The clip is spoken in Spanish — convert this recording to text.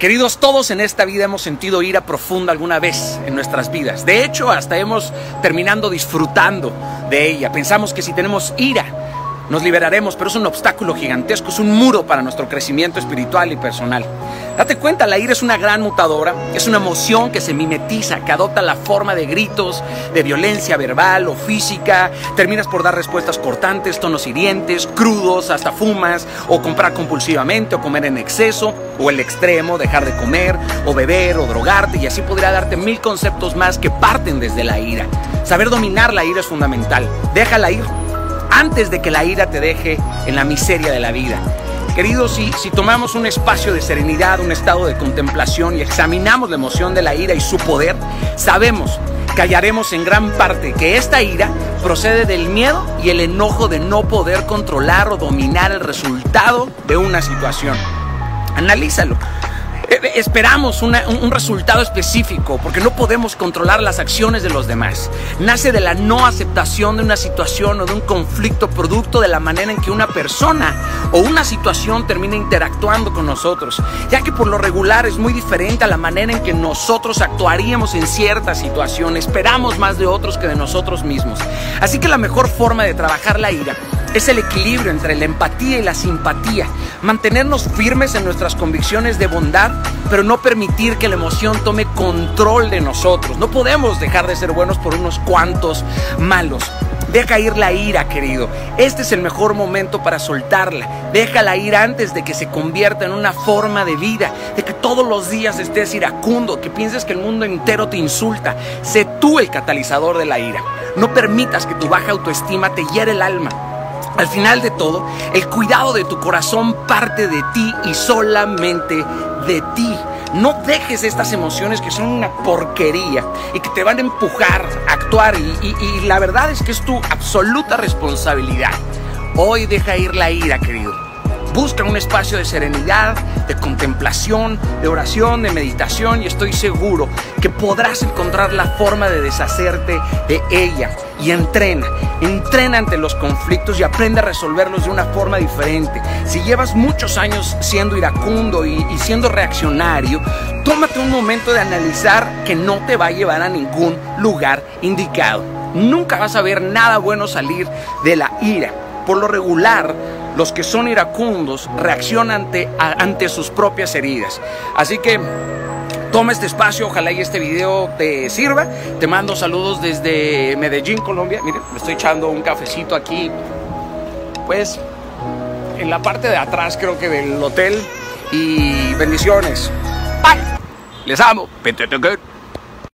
Queridos, todos en esta vida hemos sentido ira profunda alguna vez en nuestras vidas. De hecho, hasta hemos terminando disfrutando de ella. Pensamos que si tenemos ira, nos liberaremos, pero es un obstáculo gigantesco, es un muro para nuestro crecimiento espiritual y personal. Date cuenta, la ira es una gran mutadora, es una emoción que se mimetiza, que adopta la forma de gritos, de violencia verbal o física. Terminas por dar respuestas cortantes, tonos hirientes, crudos, hasta fumas, o comprar compulsivamente, o comer en exceso, o el extremo, dejar de comer, o beber, o drogarte, y así podría darte mil conceptos más que parten desde la ira. Saber dominar la ira es fundamental. Déjala ir antes de que la ira te deje en la miseria de la vida. Queridos, si, si tomamos un espacio de serenidad, un estado de contemplación y examinamos la emoción de la ira y su poder, sabemos que hallaremos en gran parte que esta ira procede del miedo y el enojo de no poder controlar o dominar el resultado de una situación. Analízalo. Eh, esperamos un resultado específico porque no podemos controlar las acciones de los demás. Nace de la no aceptación de una situación o de un conflicto producto de la manera en que una persona o una situación termina interactuando con nosotros, ya que por lo regular es muy diferente a la manera en que nosotros actuaríamos en cierta situación. Esperamos más de otros que de nosotros mismos. Así que la mejor forma de trabajar la ira es el equilibrio entre la empatía y la simpatía, mantenernos firmes en nuestras convicciones de bondad, pero no permitir que la emoción tome control de nosotros. No podemos dejar de ser buenos por unos cuantos malos. Deja ir la ira, querido. Este es el mejor momento para soltarla. Deja la ira antes de que se convierta en una forma de vida, de que todos los días estés iracundo, que pienses que el mundo entero te insulta. Sé tú el catalizador de la ira. No permitas que tu baja autoestima te hiere el alma. Al final de todo, el cuidado de tu corazón parte de ti y solamente de ti. No dejes estas emociones que son una porquería y que te van a empujar a actuar y, la verdad es que es tu absoluta responsabilidad. Hoy deja ir la ira, querido. Busca un espacio de serenidad, de contemplación, de oración, de meditación y estoy seguro que podrás encontrar la forma de deshacerte de ella. Y entrena, entrena ante los conflictos y aprende a resolverlos de una forma diferente. Si llevas muchos años siendo iracundo y, y siendo reaccionario, tómate un momento de analizar que no te va a llevar a ningún lugar indicado. Nunca vas a ver nada bueno salir de la ira. Por lo regular, los que son iracundos reaccionan ante, ante sus propias heridas. Así que toma este espacio, ojalá y este video te sirva. Te mando saludos desde Medellín, Colombia. Miren, me estoy echando un cafecito aquí, pues en la parte de atrás creo que del hotel. Y bendiciones. Bye. Les amo.